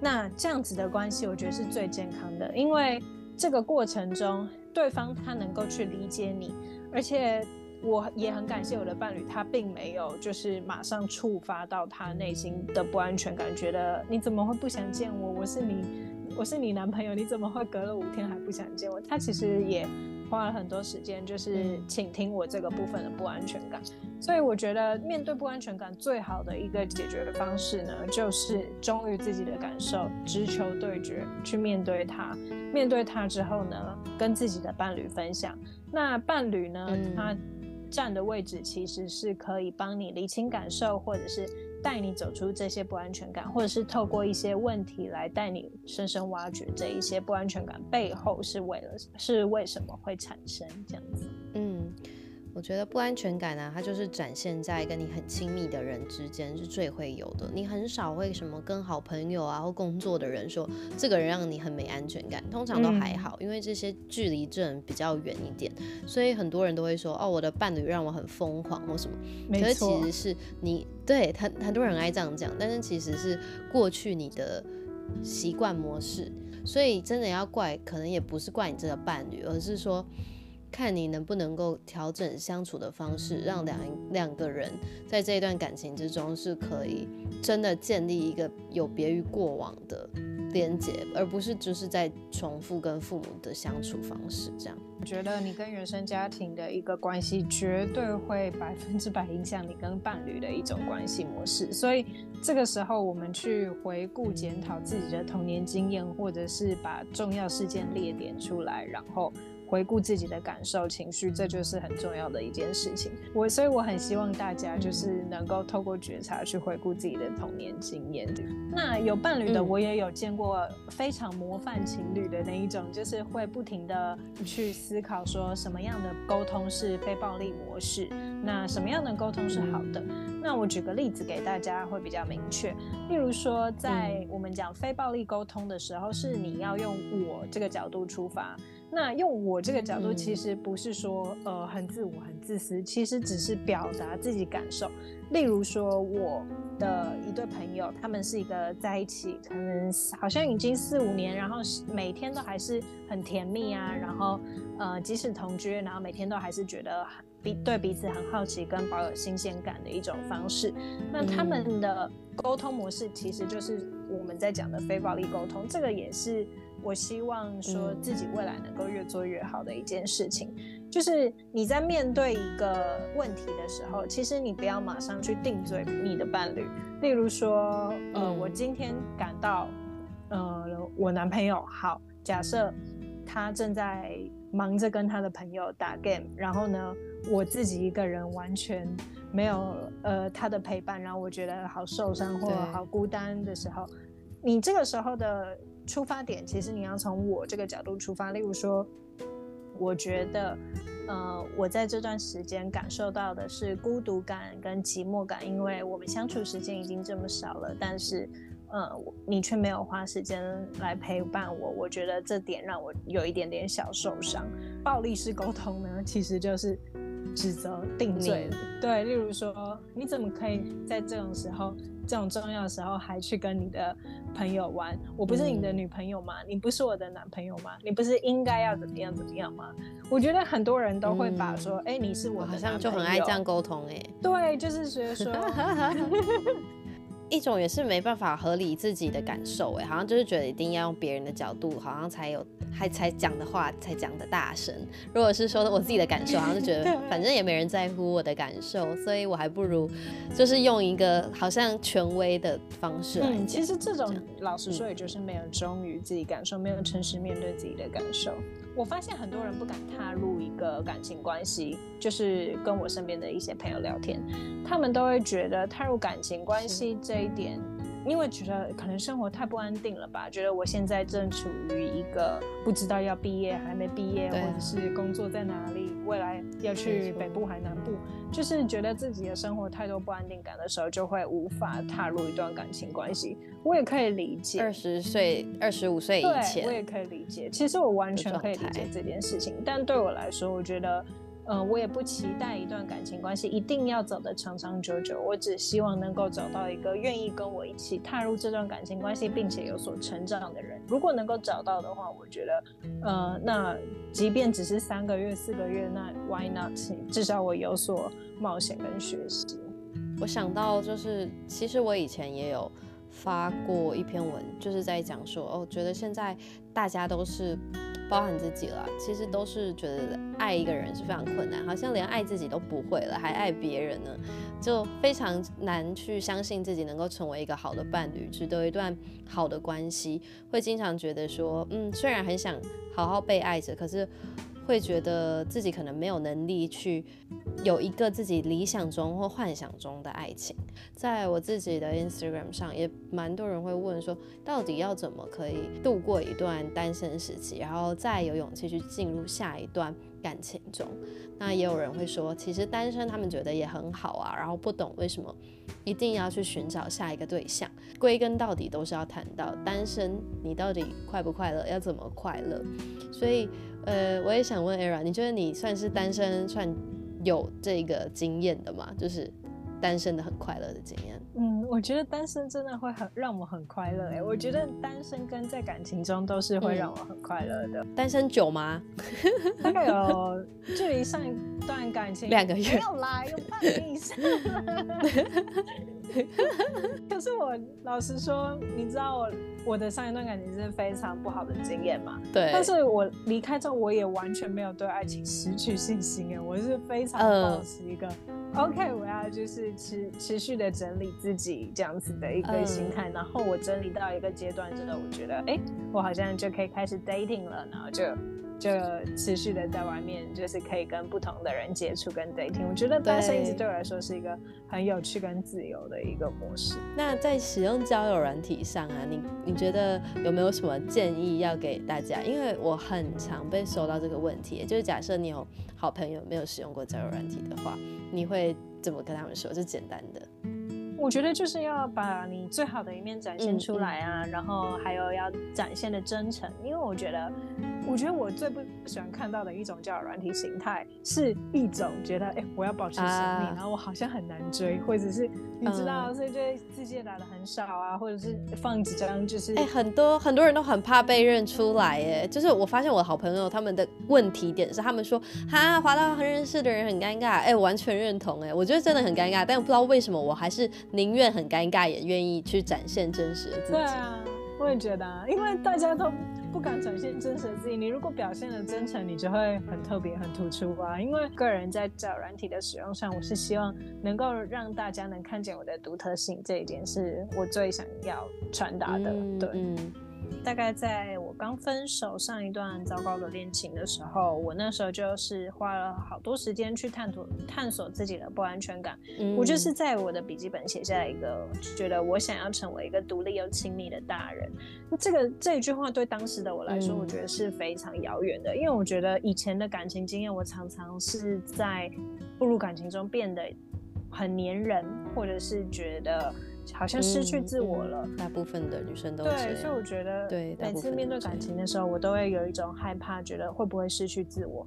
那这样子的关系，我觉得是最健康的，因为这个过程中，对方他能够去理解你，而且。我也很感谢我的伴侣，他并没有就是马上触发到他内心的不安全感，觉得你怎么会不想见我？我是你，我是你男朋友，你怎么会隔了五天还不想见我？他其实也花了很多时间，就是倾听我这个部分的不安全感。所以我觉得面对不安全感最好的一个解决的方式呢，就是忠于自己的感受，直球对决，去面对他。面对他之后呢，跟自己的伴侣分享。那伴侣呢，他。站的位置其实是可以帮你理清感受，或者是带你走出这些不安全感，或者是透过一些问题来带你深深挖掘这一些不安全感背后是为了是为什么会产生这样子。嗯。我觉得不安全感呢、啊，它就是展现在跟你很亲密的人之间是最会有的。你很少会什么跟好朋友啊或工作的人说这个人让你很没安全感，通常都还好，因为这些距离真的比较远一点，所以很多人都会说哦，我的伴侣让我很疯狂或什么。没错。可是其实是你对很很多人爱这样讲，但是其实是过去你的习惯模式，所以真的要怪，可能也不是怪你这个伴侣，而是说。看你能不能够调整相处的方式，让两两个人在这一段感情之中是可以真的建立一个有别于过往的连接，而不是就是在重复跟父母的相处方式这样。我觉得你跟原生家庭的一个关系，绝对会百分之百影响你跟伴侣的一种关系模式。所以这个时候，我们去回顾检讨自己的童年经验，或者是把重要事件列点出来，然后。回顾自己的感受、情绪，这就是很重要的一件事情。我所以我很希望大家就是能够透过觉察去回顾自己的童年经验。那有伴侣的，我也有见过非常模范情侣的那一种，就是会不停的去思考说什么样的沟通是非暴力模式，那什么样的沟通是好的。那我举个例子给大家会比较明确。例如说，在我们讲非暴力沟通的时候，是你要用我这个角度出发。那用我这个角度，其实不是说呃很自我、很自私，其实只是表达自己感受。例如说，我的一对朋友，他们是一个在一起，可能好像已经四五年，然后每天都还是很甜蜜啊，然后呃即使同居，然后每天都还是觉得彼对彼此很好奇，跟保有新鲜感的一种方式。那他们的沟通模式，其实就是我们在讲的非暴力沟通，这个也是。我希望说自己未来能够越做越好的一件事情，就是你在面对一个问题的时候，其实你不要马上去定罪你的伴侣。例如说，呃，我今天感到，呃，我男朋友好，假设他正在忙着跟他的朋友打 game，然后呢，我自己一个人完全没有呃他的陪伴，然后我觉得好受伤或好孤单的时候，你这个时候的。出发点其实你要从我这个角度出发，例如说，我觉得，呃，我在这段时间感受到的是孤独感跟寂寞感，因为我们相处时间已经这么少了，但是，呃，你却没有花时间来陪伴我，我觉得这点让我有一点点小受伤。暴力式沟通呢，其实就是。指责、定罪，对，例如说，你怎么可以在这种时候、这种重要的时候还去跟你的朋友玩？我不是你的女朋友吗？嗯、你不是我的男朋友吗？你不是应该要怎么样怎么样吗？我觉得很多人都会把说，哎、嗯欸，你是我的男朋友，好像就很爱这样沟通、欸，哎，对，就是觉得说 一种也是没办法合理自己的感受，哎，好像就是觉得一定要用别人的角度，好像才有还才讲的话才讲的大声。如果是说我自己的感受，好像就觉得 反正也没人在乎我的感受，所以我还不如就是用一个好像权威的方式来讲。嗯，其实这种老实说，也就是没有忠于自己感受，没有诚实面对自己的感受。我发现很多人不敢踏入一个感情关系，就是跟我身边的一些朋友聊天，他们都会觉得踏入感情关系这一点，因为觉得可能生活太不安定了吧，觉得我现在正处于一个不知道要毕业还没毕业，或者是工作在哪里，未来要去北部还南部，就是觉得自己的生活太多不安定感的时候，就会无法踏入一段感情关系。我也可以理解，二十岁、二十五岁以前，我也可以理解。其实我完全可以理解这件事情，但对我来说，我觉得，嗯、呃，我也不期待一段感情关系一定要走得长长久久。我只希望能够找到一个愿意跟我一起踏入这段感情关系，并且有所成长的人。如果能够找到的话，我觉得，呃，那即便只是三个月、四个月，那 Why not？至少我有所冒险跟学习。我想到就是，其实我以前也有。发过一篇文，就是在讲说，哦，觉得现在大家都是包含自己了，其实都是觉得爱一个人是非常困难，好像连爱自己都不会了，还爱别人呢，就非常难去相信自己能够成为一个好的伴侣，值得一段好的关系，会经常觉得说，嗯，虽然很想好好被爱着，可是。会觉得自己可能没有能力去有一个自己理想中或幻想中的爱情。在我自己的 Instagram 上，也蛮多人会问说，到底要怎么可以度过一段单身时期，然后再有勇气去进入下一段感情中？那也有人会说，其实单身他们觉得也很好啊，然后不懂为什么一定要去寻找下一个对象。归根到底都是要谈到单身，你到底快不快乐，要怎么快乐？所以。呃，我也想问 Era，你觉得你算是单身，算有这个经验的吗？就是单身的很快乐的经验。嗯，我觉得单身真的会很让我很快乐。哎，我觉得单身跟在感情中都是会让我很快乐的。单身久吗？大概有距离上一段感情两个月，没有啦，有半年以上。可是我老实说，你知道我。我的上一段感情是非常不好的经验嘛，对。但是我离开之后，我也完全没有对爱情失去信心哎，我是非常保持一个、呃、OK，我要就是持持续的整理自己这样子的一个心态、呃，然后我整理到一个阶段之后，我觉得哎，我好像就可以开始 dating 了，然后就。就持续的在外面，就是可以跟不同的人接触跟 dating。我觉得单身一直对我来说是一个很有趣跟自由的一个模式。那在使用交友软体上啊，你你觉得有没有什么建议要给大家？因为我很常被收到这个问题，就是假设你有好朋友没有使用过交友软体的话，你会怎么跟他们说？就简单的。我觉得就是要把你最好的一面展现出来啊，嗯嗯、然后还有要展现的真诚，因为我觉得。我觉得我最不喜欢看到的一种交友软体形态，是一种觉得，哎、欸，我要保持神秘、啊，然后我好像很难追，或者是你知道，嗯、所以就字界打的很少啊，或者是放几张，就是哎、欸，很多很多人都很怕被认出来，哎，就是我发现我的好朋友他们的问题点是，他们说，哈，滑到很认识的人很尴尬，哎、欸，我完全认同，哎，我觉得真的很尴尬，但我不知道为什么，我还是宁愿很尴尬，也愿意去展现真实的自己。对啊，我也觉得、啊，因为大家都。不敢展现真实的自己，你如果表现的真诚，你就会很特别、很突出啊。因为个人在交友软体的使用上，我是希望能够让大家能看见我的独特性，这一点是我最想要传达的。嗯、对。嗯大概在我刚分手上一段糟糕的恋情的时候，我那时候就是花了好多时间去探索探索自己的不安全感。嗯。我就是在我的笔记本写下一个，觉得我想要成为一个独立又亲密的大人。这个这一句话对当时的我来说，我觉得是非常遥远的，因为我觉得以前的感情经验，我常常是在步入感情中变得很黏人，或者是觉得。好像失去自我了。大部分的女生都对，所以我觉得，对，每次面对感情的时候，我都会有一种害怕，觉得会不会失去自我。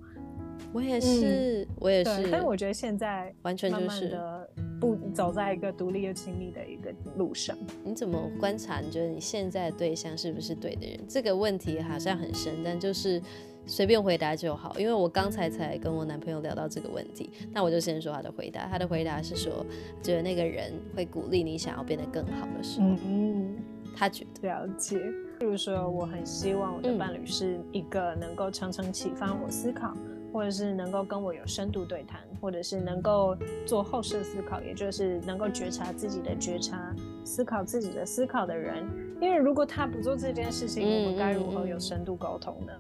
我也是，嗯、我也是。但是我觉得现在完全就是慢慢的不走在一个独立又亲密的一个路上。你怎么观察？你觉得你现在的对象是不是对的人？这个问题好像很深，但就是随便回答就好，因为我刚才才跟我男朋友聊到这个问题，那我就先说他的回答。他的回答是说，觉得那个人会鼓励你想要变得更好的时候，嗯，他觉得了解。比如说，我很希望我的伴侣是一个能够常常启发我思考，嗯、或者是能够跟我有深度对谈，或者是能够做后设思考，也就是能够觉察自己的觉察，思考自己的思考的人。因为如果他不做这件事情，嗯、我们该如何有深度沟通呢？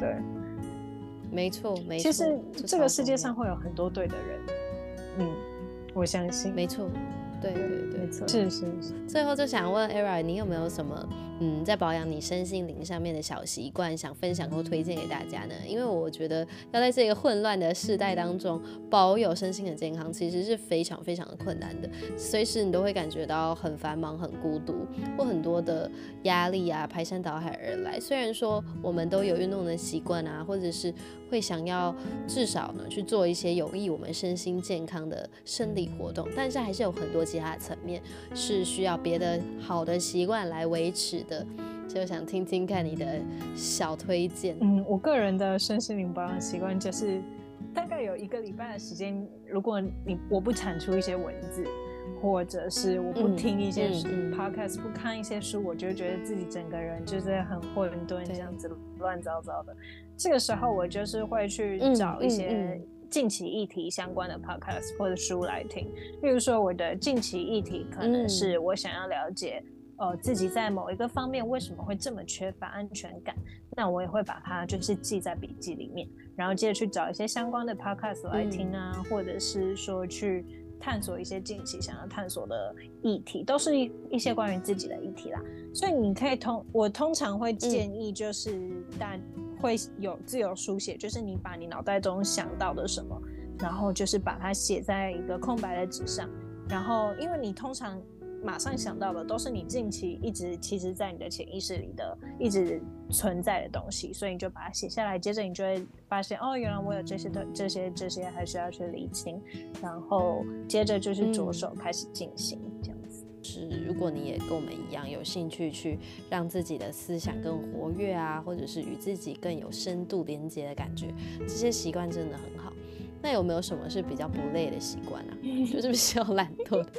对，没错，没错。其实这个世界上会有很多对的人，嗯，我相信，没错，对对对，没错，是是是。最后就想问 Era，你有没有什么？嗯，在保养你身心灵上面的小习惯，想分享或推荐给大家呢？因为我觉得要在这个混乱的世代当中保有身心的健康，其实是非常非常的困难的。随时你都会感觉到很繁忙、很孤独，或很多的压力啊排山倒海而来。虽然说我们都有运动的习惯啊，或者是会想要至少呢去做一些有益我们身心健康的生理活动，但是还是有很多其他层面是需要别的好的习惯来维持的，就想听听看你的小推荐。嗯，我个人的身心灵保养习惯就是，大概有一个礼拜的时间，如果你我不产出一些文字，或者是我不听一些、嗯嗯、podcast，不看一些书，我就觉得自己整个人就是很混沌，这样子乱糟糟的。这个时候，我就是会去找一些近期议题相关的 podcast 或者书来听。例如说，我的近期议题可能是我想要了解。呃，自己在某一个方面为什么会这么缺乏安全感？那我也会把它就是记在笔记里面，然后接着去找一些相关的 podcast 来听啊，嗯、或者是说去探索一些近期想要探索的议题，都是一一些关于自己的议题啦。所以你可以通，我通常会建议就是大会有自由书写，就是你把你脑袋中想到的什么，然后就是把它写在一个空白的纸上，然后因为你通常。马上想到的都是你近期一直其实，在你的潜意识里的一直存在的东西，所以你就把它写下来。接着你就会发现，哦，原来我有这些的这些这些还需要去理清，然后接着就是着手开始进行、嗯、是，如果你也跟我们一样有兴趣去让自己的思想更活跃啊，或者是与自己更有深度连接的感觉，这些习惯真的很好。那有没有什么是比较不累的习惯啊？就是比较懒惰的、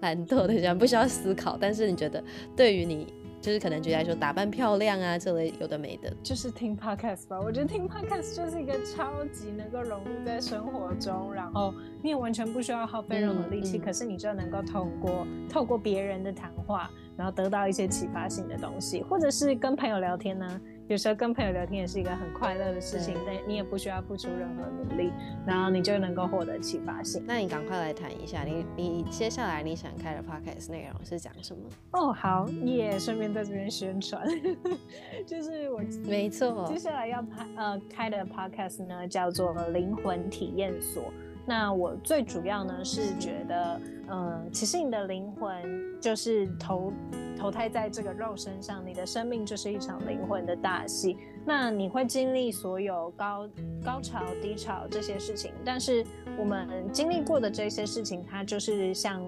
懒惰的，这样不需要思考，但是你觉得对于你，就是可能觉得说打扮漂亮啊这类有的没的，就是听 podcast 吧。我觉得听 podcast 就是一个超级能够融入在生活中，然后你也完全不需要耗费任何力气，嗯嗯、可是你就能够透过透过别人的谈话，然后得到一些启发性的东西，或者是跟朋友聊天呢、啊。有时候跟朋友聊天也是一个很快乐的事情，但你也不需要付出任何努力，然后你就能够获得启发性。那你赶快来谈一下，你你接下来你想开的 podcast 内容是讲什么？哦，好，耶，顺便在这边宣传，就是我没错，接下来要拍呃开的 podcast 呢叫做灵魂体验所。那我最主要呢是觉得，嗯、其实你的灵魂就是投投胎在这个肉身上，你的生命就是一场灵魂的大戏。那你会经历所有高高潮、低潮这些事情，但是我们经历过的这些事情，它就是像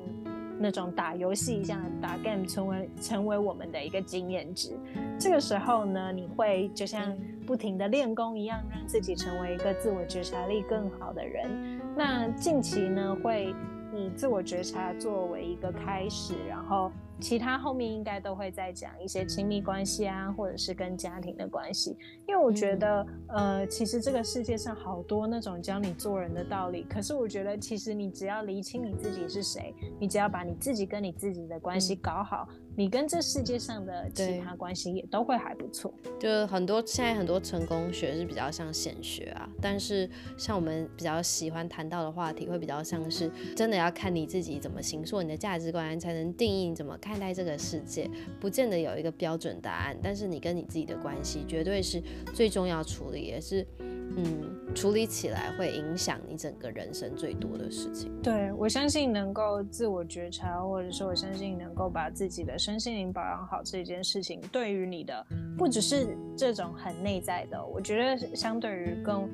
那种打游戏一样，打 game 成为成为我们的一个经验值。这个时候呢，你会就像不停的练功一样，让自己成为一个自我觉察力更好的人。那近期呢，会以自我觉察作为一个开始，然后其他后面应该都会再讲一些亲密关系啊，或者是跟家庭的关系。因为我觉得，呃，其实这个世界上好多那种教你做人的道理，可是我觉得，其实你只要厘清你自己是谁，你只要把你自己跟你自己的关系搞好。你跟这世界上的其他关系也都会还不错。就很多现在很多成功学是比较像显学啊，但是像我们比较喜欢谈到的话题，会比较像是真的要看你自己怎么形塑你的价值观，才能定义你怎么看待这个世界。不见得有一个标准答案，但是你跟你自己的关系绝对是最重要处理，也是。嗯，处理起来会影响你整个人生最多的事情。对，我相信能够自我觉察，或者说我相信能够把自己的身心灵保养好这件事情，对于你的不只是这种很内在的，我觉得相对于更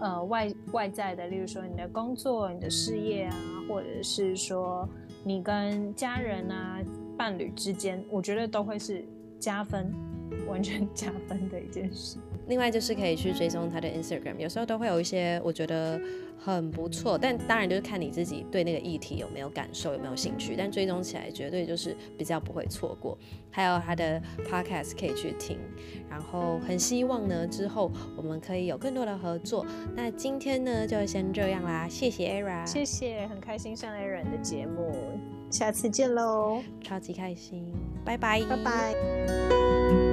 呃外外在的，例如说你的工作、你的事业啊，或者是说你跟家人啊、伴侣之间，我觉得都会是加分。完全 加分的一件事。另外就是可以去追踪他的 Instagram，有时候都会有一些我觉得很不错，但当然就是看你自己对那个议题有没有感受，有没有兴趣。但追踪起来绝对就是比较不会错过。还有他的 Podcast 可以去听，然后很希望呢之后我们可以有更多的合作。那今天呢就先这样啦，谢谢 Era，谢谢，很开心上 Era 的节目，下次见喽，超级开心，拜拜，拜拜。